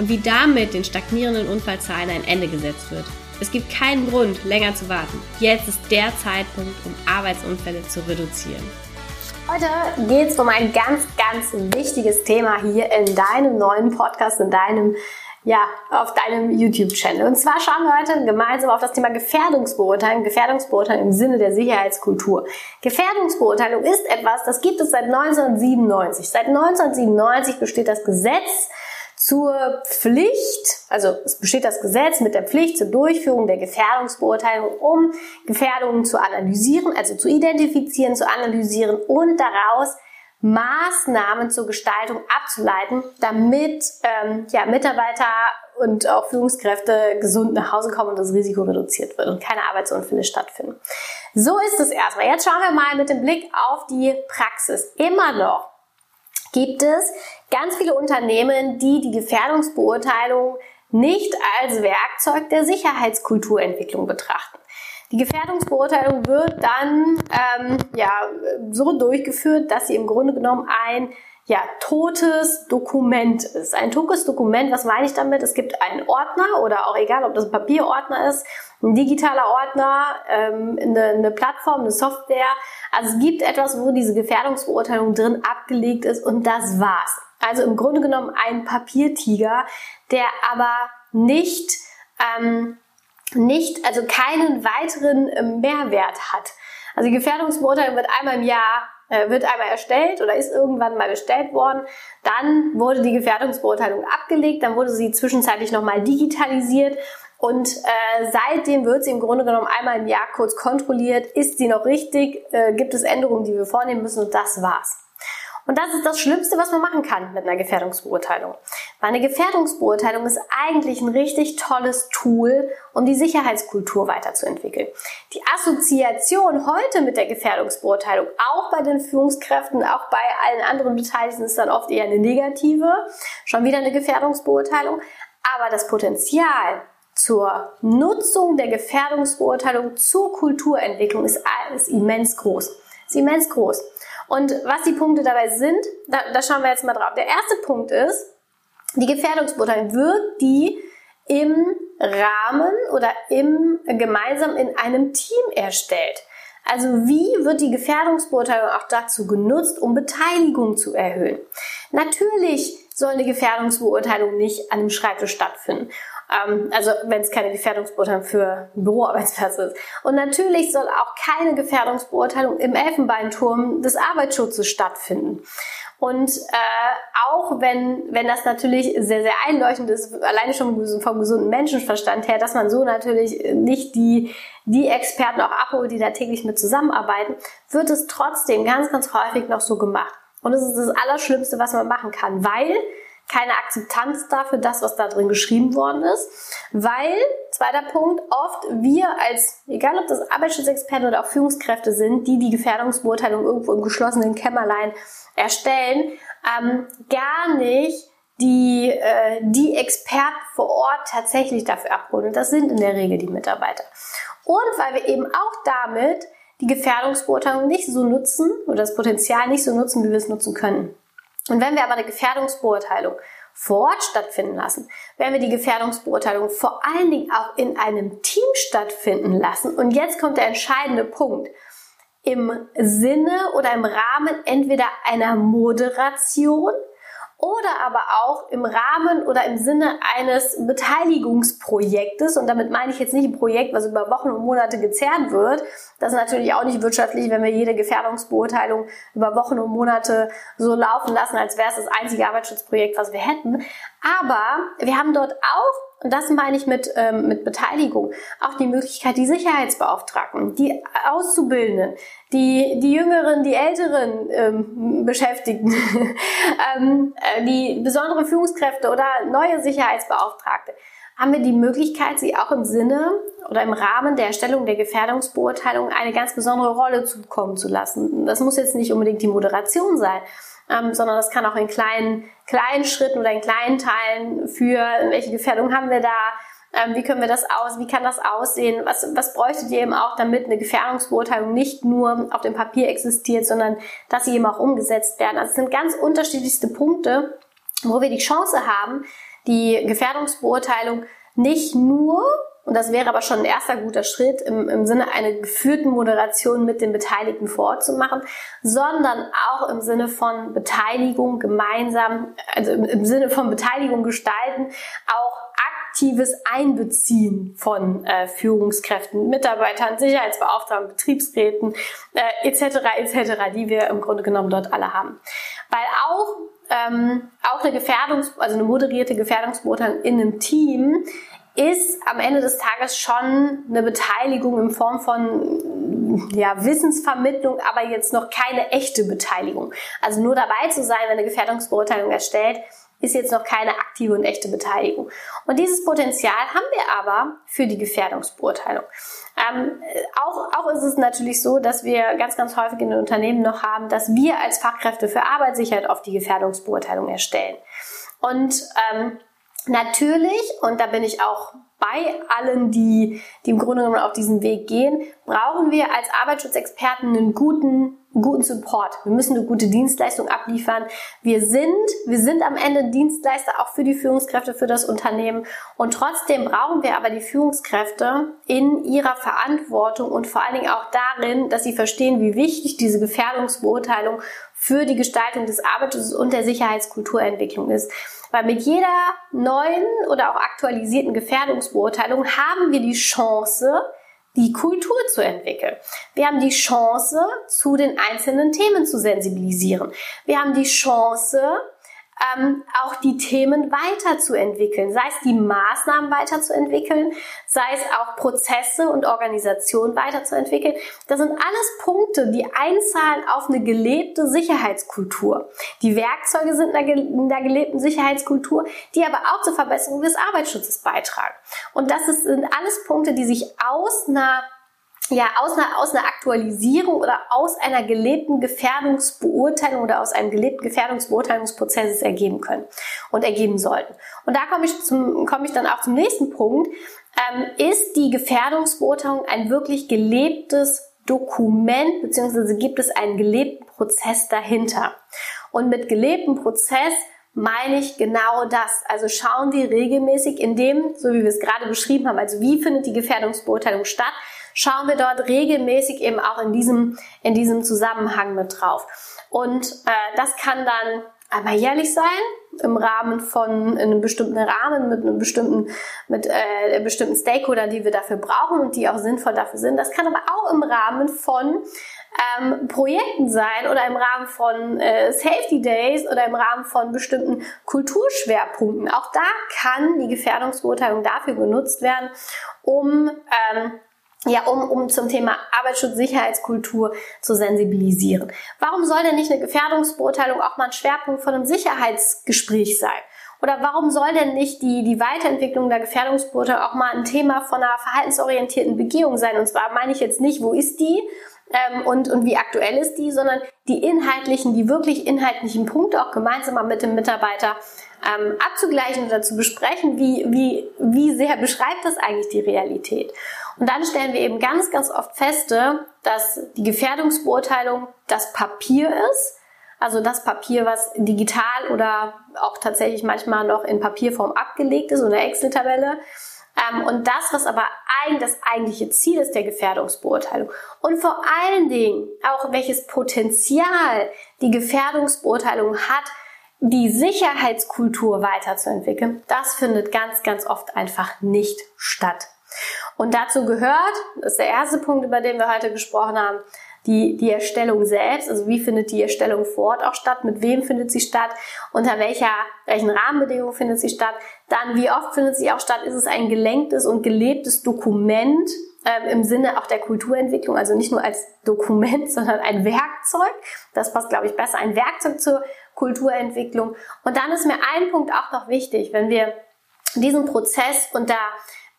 und wie damit den stagnierenden Unfallzahlen ein Ende gesetzt wird. Es gibt keinen Grund, länger zu warten. Jetzt ist der Zeitpunkt, um Arbeitsunfälle zu reduzieren. Heute geht es um ein ganz, ganz wichtiges Thema hier in deinem neuen Podcast, in deinem ja, auf deinem YouTube-Channel. Und zwar schauen wir heute gemeinsam auf das Thema Gefährdungsbeurteilung, Gefährdungsbeurteilung im Sinne der Sicherheitskultur. Gefährdungsbeurteilung ist etwas, das gibt es seit 1997. Seit 1997 besteht das Gesetz zur Pflicht, also es besteht das Gesetz mit der Pflicht zur Durchführung der Gefährdungsbeurteilung, um Gefährdungen zu analysieren, also zu identifizieren, zu analysieren und daraus Maßnahmen zur Gestaltung abzuleiten, damit ähm, ja, Mitarbeiter und auch Führungskräfte gesund nach Hause kommen und das Risiko reduziert wird und keine Arbeitsunfälle stattfinden. So ist es erstmal. Jetzt schauen wir mal mit dem Blick auf die Praxis. Immer noch gibt es ganz viele Unternehmen, die die Gefährdungsbeurteilung nicht als Werkzeug der Sicherheitskulturentwicklung betrachten. Die Gefährdungsbeurteilung wird dann ähm, ja, so durchgeführt, dass sie im Grunde genommen ein ja, totes Dokument ist. Ein totes Dokument, was meine ich damit? Es gibt einen Ordner oder auch egal, ob das ein Papierordner ist, ein digitaler Ordner, ähm, eine, eine Plattform, eine Software. Also es gibt etwas, wo diese Gefährdungsbeurteilung drin abgelegt ist und das war's. Also im Grunde genommen ein Papiertiger, der aber nicht ähm, nicht, also keinen weiteren äh, Mehrwert hat. Also die Gefährdungsbeurteilung wird einmal im Jahr äh, wird einmal erstellt oder ist irgendwann mal erstellt worden. Dann wurde die Gefährdungsbeurteilung abgelegt, dann wurde sie zwischenzeitlich nochmal digitalisiert und äh, seitdem wird sie im Grunde genommen einmal im Jahr kurz kontrolliert. Ist sie noch richtig? Äh, gibt es Änderungen, die wir vornehmen müssen? Und das war's. Und das ist das Schlimmste, was man machen kann mit einer Gefährdungsbeurteilung. Weil eine Gefährdungsbeurteilung ist eigentlich ein richtig tolles Tool, um die Sicherheitskultur weiterzuentwickeln. Die Assoziation heute mit der Gefährdungsbeurteilung, auch bei den Führungskräften, auch bei allen anderen Beteiligten, ist dann oft eher eine negative. Schon wieder eine Gefährdungsbeurteilung. Aber das Potenzial zur Nutzung der Gefährdungsbeurteilung zur Kulturentwicklung ist, ist immens groß. Ist immens groß. Und was die Punkte dabei sind, da, da schauen wir jetzt mal drauf. Der erste Punkt ist, die Gefährdungsbeurteilung wird die im Rahmen oder im gemeinsam in einem Team erstellt. Also wie wird die Gefährdungsbeurteilung auch dazu genutzt, um Beteiligung zu erhöhen? Natürlich soll eine Gefährdungsbeurteilung nicht an einem Schreibtisch stattfinden. Ähm, also wenn es keine Gefährdungsbeurteilung für Büroarbeitsplatz ist. Und natürlich soll auch keine Gefährdungsbeurteilung im Elfenbeinturm des Arbeitsschutzes stattfinden. Und äh, auch wenn, wenn das natürlich sehr, sehr einleuchtend ist, alleine schon vom gesunden Menschenverstand her, dass man so natürlich nicht die, die Experten auch abholt, die da täglich mit zusammenarbeiten, wird es trotzdem ganz, ganz häufig noch so gemacht. Und es ist das Allerschlimmste, was man machen kann, weil keine Akzeptanz dafür, das, was da drin geschrieben worden ist, weil, zweiter Punkt, oft wir als, egal ob das Arbeitsschutzexperten oder auch Führungskräfte sind, die die Gefährdungsbeurteilung irgendwo im geschlossenen Kämmerlein erstellen, ähm, gar nicht die, äh, die Experten vor Ort tatsächlich dafür abholen. Und das sind in der Regel die Mitarbeiter. Und weil wir eben auch damit die Gefährdungsbeurteilung nicht so nutzen oder das Potenzial nicht so nutzen, wie wir es nutzen können. Und wenn wir aber eine Gefährdungsbeurteilung vor Ort stattfinden lassen, wenn wir die Gefährdungsbeurteilung vor allen Dingen auch in einem Team stattfinden lassen, und jetzt kommt der entscheidende Punkt, im Sinne oder im Rahmen entweder einer Moderation oder aber auch im Rahmen oder im Sinne eines Beteiligungsprojektes. Und damit meine ich jetzt nicht ein Projekt, was über Wochen und Monate gezerrt wird. Das ist natürlich auch nicht wirtschaftlich, wenn wir jede Gefährdungsbeurteilung über Wochen und Monate so laufen lassen, als wäre es das einzige Arbeitsschutzprojekt, was wir hätten. Aber wir haben dort auch und das meine ich mit, ähm, mit Beteiligung, auch die Möglichkeit, die Sicherheitsbeauftragten, die Auszubildenden, die, die Jüngeren, die Älteren ähm, Beschäftigten, ähm, äh, die besondere Führungskräfte oder neue Sicherheitsbeauftragte, haben wir die Möglichkeit, sie auch im Sinne oder im Rahmen der Erstellung der Gefährdungsbeurteilung eine ganz besondere Rolle zukommen zu lassen. Das muss jetzt nicht unbedingt die Moderation sein, ähm, sondern das kann auch in kleinen, kleinen Schritten oder in kleinen Teilen für welche Gefährdung haben wir da, ähm, wie können wir das aus, wie kann das aussehen, was, was bräuchtet ihr eben auch, damit eine Gefährdungsbeurteilung nicht nur auf dem Papier existiert, sondern dass sie eben auch umgesetzt werden. Also es sind ganz unterschiedlichste Punkte, wo wir die Chance haben, die Gefährdungsbeurteilung nicht nur und das wäre aber schon ein erster guter Schritt im, im Sinne einer geführten Moderation mit den Beteiligten vor Ort zu machen, sondern auch im Sinne von Beteiligung gemeinsam, also im, im Sinne von Beteiligung gestalten, auch aktives Einbeziehen von äh, Führungskräften, Mitarbeitern, Sicherheitsbeauftragten, Betriebsräten äh, etc. etc., die wir im Grunde genommen dort alle haben. Weil auch ähm, auch eine Gefährdungs-, also eine moderierte Gefährdungsbeurteilung in einem Team ist am Ende des Tages schon eine Beteiligung in Form von ja, Wissensvermittlung, aber jetzt noch keine echte Beteiligung. Also nur dabei zu sein, wenn eine Gefährdungsbeurteilung erstellt, ist jetzt noch keine aktive und echte Beteiligung. Und dieses Potenzial haben wir aber für die Gefährdungsbeurteilung. Ähm, auch, auch ist es natürlich so, dass wir ganz, ganz häufig in den Unternehmen noch haben, dass wir als Fachkräfte für Arbeitssicherheit auf die Gefährdungsbeurteilung erstellen. Und ähm, Natürlich, und da bin ich auch bei allen, die, die im Grunde genommen auf diesen Weg gehen, brauchen wir als Arbeitsschutzexperten einen guten, guten Support. Wir müssen eine gute Dienstleistung abliefern. Wir sind, wir sind am Ende Dienstleister auch für die Führungskräfte, für das Unternehmen. Und trotzdem brauchen wir aber die Führungskräfte in ihrer Verantwortung und vor allen Dingen auch darin, dass sie verstehen, wie wichtig diese Gefährdungsbeurteilung für die Gestaltung des Arbeitsschutzes und der Sicherheitskulturentwicklung ist. Weil mit jeder neuen oder auch aktualisierten Gefährdungsbeurteilung haben wir die Chance, die Kultur zu entwickeln. Wir haben die Chance, zu den einzelnen Themen zu sensibilisieren. Wir haben die Chance, ähm, auch die Themen weiterzuentwickeln, sei es die Maßnahmen weiterzuentwickeln, sei es auch Prozesse und Organisation weiterzuentwickeln. Das sind alles Punkte, die einzahlen auf eine gelebte Sicherheitskultur. Die Werkzeuge sind in der gelebten Sicherheitskultur, die aber auch zur Verbesserung des Arbeitsschutzes beitragen. Und das sind alles Punkte, die sich aus einer ja, aus einer, aus einer Aktualisierung oder aus einer gelebten Gefährdungsbeurteilung oder aus einem gelebten Gefährdungsbeurteilungsprozess ergeben können und ergeben sollten. Und da komme ich, zum, komme ich dann auch zum nächsten Punkt. Ähm, ist die Gefährdungsbeurteilung ein wirklich gelebtes Dokument, beziehungsweise gibt es einen gelebten Prozess dahinter? Und mit gelebtem Prozess meine ich genau das. Also schauen wir regelmäßig in dem, so wie wir es gerade beschrieben haben, also wie findet die Gefährdungsbeurteilung statt, schauen wir dort regelmäßig eben auch in diesem, in diesem Zusammenhang mit drauf. Und äh, das kann dann einmal jährlich sein, im Rahmen von in einem bestimmten Rahmen mit einem bestimmten mit äh, bestimmten Stakeholder, die wir dafür brauchen und die auch sinnvoll dafür sind. Das kann aber auch im Rahmen von ähm, Projekten sein oder im Rahmen von äh, Safety Days oder im Rahmen von bestimmten Kulturschwerpunkten. Auch da kann die Gefährdungsbeurteilung dafür genutzt werden, um ähm, ja, um, um zum Thema Arbeitsschutz, Sicherheitskultur zu sensibilisieren. Warum soll denn nicht eine Gefährdungsbeurteilung auch mal ein Schwerpunkt von einem Sicherheitsgespräch sein? Oder warum soll denn nicht die, die Weiterentwicklung der Gefährdungsbeurteilung auch mal ein Thema von einer verhaltensorientierten Begehung sein? Und zwar meine ich jetzt nicht, wo ist die ähm, und, und wie aktuell ist die, sondern die inhaltlichen, die wirklich inhaltlichen Punkte auch gemeinsam mal mit dem Mitarbeiter ähm, abzugleichen oder zu besprechen, wie, wie, wie sehr beschreibt das eigentlich die Realität. Und dann stellen wir eben ganz, ganz oft fest, dass die Gefährdungsbeurteilung das Papier ist, also das Papier, was digital oder auch tatsächlich manchmal noch in Papierform abgelegt ist oder Excel-Tabelle. Ähm, und das, was aber eigentlich das eigentliche Ziel ist der Gefährdungsbeurteilung. Und vor allen Dingen auch welches Potenzial die Gefährdungsbeurteilung hat, die Sicherheitskultur weiterzuentwickeln, das findet ganz, ganz oft einfach nicht statt. Und dazu gehört, das ist der erste Punkt, über den wir heute gesprochen haben, die, die Erstellung selbst, also wie findet die Erstellung vor Ort auch statt, mit wem findet sie statt, unter welcher, welchen Rahmenbedingungen findet sie statt, dann wie oft findet sie auch statt, ist es ein gelenktes und gelebtes Dokument, ähm, im Sinne auch der Kulturentwicklung, also nicht nur als Dokument, sondern ein Werkzeug. Das passt, glaube ich, besser. Ein Werkzeug zur Kulturentwicklung. Und dann ist mir ein Punkt auch noch wichtig, wenn wir diesen Prozess und da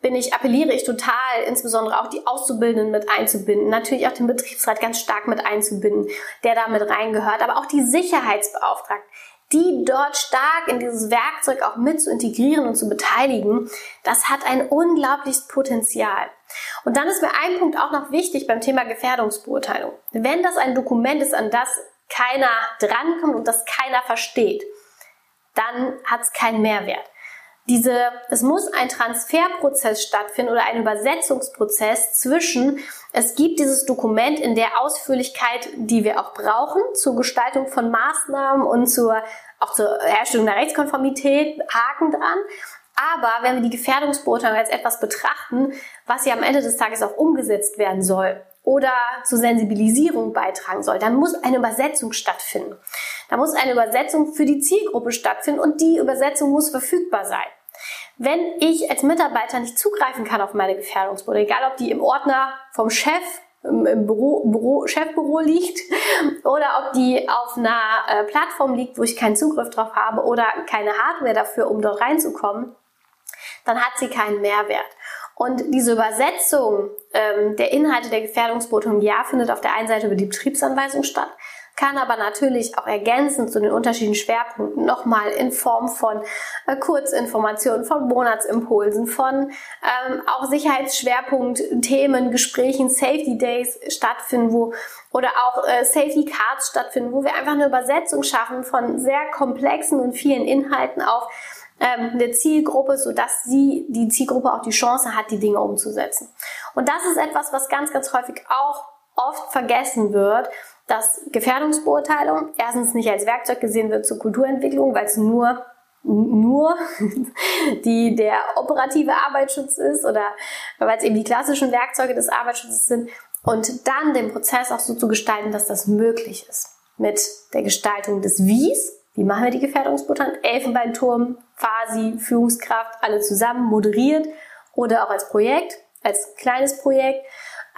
bin ich, appelliere ich total, insbesondere auch die Auszubildenden mit einzubinden, natürlich auch den Betriebsrat ganz stark mit einzubinden, der da mit reingehört, aber auch die Sicherheitsbeauftragten, die dort stark in dieses Werkzeug auch mit zu integrieren und zu beteiligen, das hat ein unglaubliches Potenzial. Und dann ist mir ein Punkt auch noch wichtig beim Thema Gefährdungsbeurteilung. Wenn das ein Dokument ist, an das keiner drankommt und das keiner versteht, dann hat es keinen Mehrwert diese, es muss ein Transferprozess stattfinden oder ein Übersetzungsprozess zwischen, es gibt dieses Dokument in der Ausführlichkeit, die wir auch brauchen, zur Gestaltung von Maßnahmen und zur, auch zur Herstellung der Rechtskonformität, Haken dran. Aber wenn wir die Gefährdungsbeurteilung als etwas betrachten, was ja am Ende des Tages auch umgesetzt werden soll, oder zur Sensibilisierung beitragen soll, dann muss eine Übersetzung stattfinden. Da muss eine Übersetzung für die Zielgruppe stattfinden und die Übersetzung muss verfügbar sein. Wenn ich als Mitarbeiter nicht zugreifen kann auf meine Gefährdungsbote, egal ob die im Ordner vom Chef im Büro, Büro, Chefbüro liegt oder ob die auf einer äh, Plattform liegt, wo ich keinen Zugriff drauf habe oder keine Hardware dafür, um dort reinzukommen, dann hat sie keinen Mehrwert. Und diese Übersetzung ähm, der Inhalte der Gefährdungsbotung ja findet auf der einen Seite über die Betriebsanweisung statt, kann aber natürlich auch ergänzend zu den unterschiedlichen Schwerpunkten nochmal in Form von äh, Kurzinformationen, von Monatsimpulsen, von ähm, auch Sicherheitsschwerpunktthemen, Gesprächen, Safety Days stattfinden, wo oder auch äh, Safety Cards stattfinden, wo wir einfach eine Übersetzung schaffen von sehr komplexen und vielen Inhalten auf ähm, eine Zielgruppe, sodass sie, die Zielgruppe auch die Chance hat, die Dinge umzusetzen. Und das ist etwas, was ganz, ganz häufig auch oft vergessen wird, dass Gefährdungsbeurteilung erstens nicht als Werkzeug gesehen wird zur Kulturentwicklung, weil es nur nur die der operative Arbeitsschutz ist oder weil es eben die klassischen Werkzeuge des Arbeitsschutzes sind und dann den Prozess auch so zu gestalten, dass das möglich ist mit der Gestaltung des Wies, wie machen wir die Gefährdungsbeurteilung, Elfenbeinturm, Fasi, Führungskraft, alle zusammen moderiert oder auch als Projekt, als kleines Projekt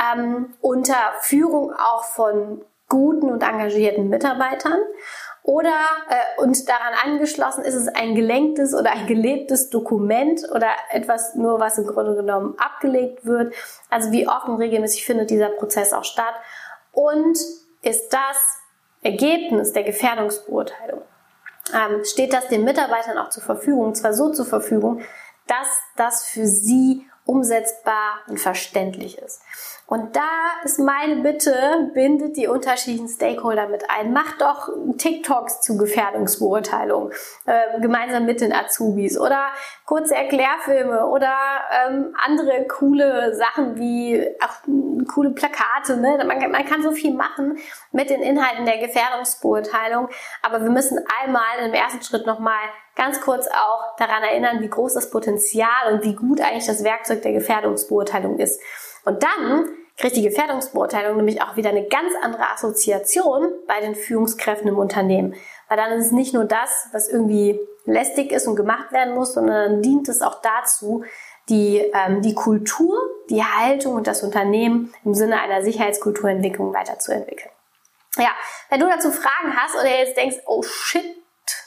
ähm, unter Führung auch von guten und engagierten Mitarbeitern. Oder äh, und daran angeschlossen ist es ein gelenktes oder ein gelebtes Dokument oder etwas nur, was im Grunde genommen abgelegt wird. Also wie offen regelmäßig findet dieser Prozess auch statt. Und ist das Ergebnis der Gefährdungsbeurteilung, ähm, steht das den Mitarbeitern auch zur Verfügung, zwar so zur Verfügung, dass das für sie umsetzbar und verständlich ist. Und da ist meine Bitte, bindet die unterschiedlichen Stakeholder mit ein. Macht doch TikToks zu Gefährdungsbeurteilung äh, gemeinsam mit den Azubis oder kurze Erklärfilme oder ähm, andere coole Sachen wie ach, coole Plakate. Ne? Man, man kann so viel machen mit den Inhalten der Gefährdungsbeurteilung, aber wir müssen einmal im ersten Schritt nochmal ganz kurz auch daran erinnern, wie groß das Potenzial und wie gut eigentlich das Werkzeug der Gefährdungsbeurteilung ist. Und dann kriegt die Gefährdungsbeurteilung nämlich auch wieder eine ganz andere Assoziation bei den Führungskräften im Unternehmen. Weil dann ist es nicht nur das, was irgendwie lästig ist und gemacht werden muss, sondern dann dient es auch dazu, die, ähm, die Kultur, die Haltung und das Unternehmen im Sinne einer Sicherheitskulturentwicklung weiterzuentwickeln. Ja, wenn du dazu Fragen hast oder jetzt denkst, oh shit,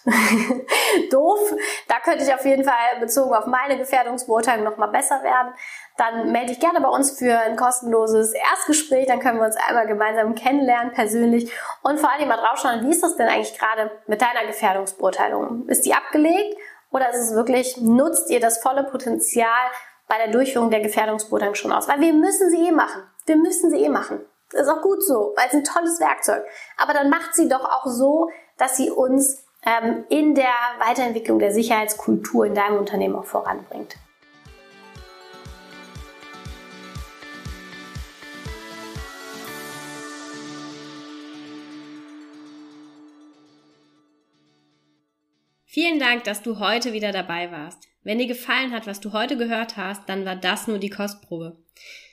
doof. Da könnte ich auf jeden Fall bezogen auf meine Gefährdungsbeurteilung nochmal besser werden. Dann melde dich gerne bei uns für ein kostenloses Erstgespräch. Dann können wir uns einmal gemeinsam kennenlernen, persönlich. Und vor allem mal draufschauen, wie ist das denn eigentlich gerade mit deiner Gefährdungsbeurteilung? Ist die abgelegt? Oder ist es wirklich, nutzt ihr das volle Potenzial bei der Durchführung der Gefährdungsbeurteilung schon aus? Weil wir müssen sie eh machen. Wir müssen sie eh machen. Das ist auch gut so, weil es ein tolles Werkzeug. Aber dann macht sie doch auch so, dass sie uns ähm, in der Weiterentwicklung der Sicherheitskultur in deinem Unternehmen auch voranbringt. Vielen Dank, dass du heute wieder dabei warst. Wenn dir gefallen hat, was du heute gehört hast, dann war das nur die Kostprobe.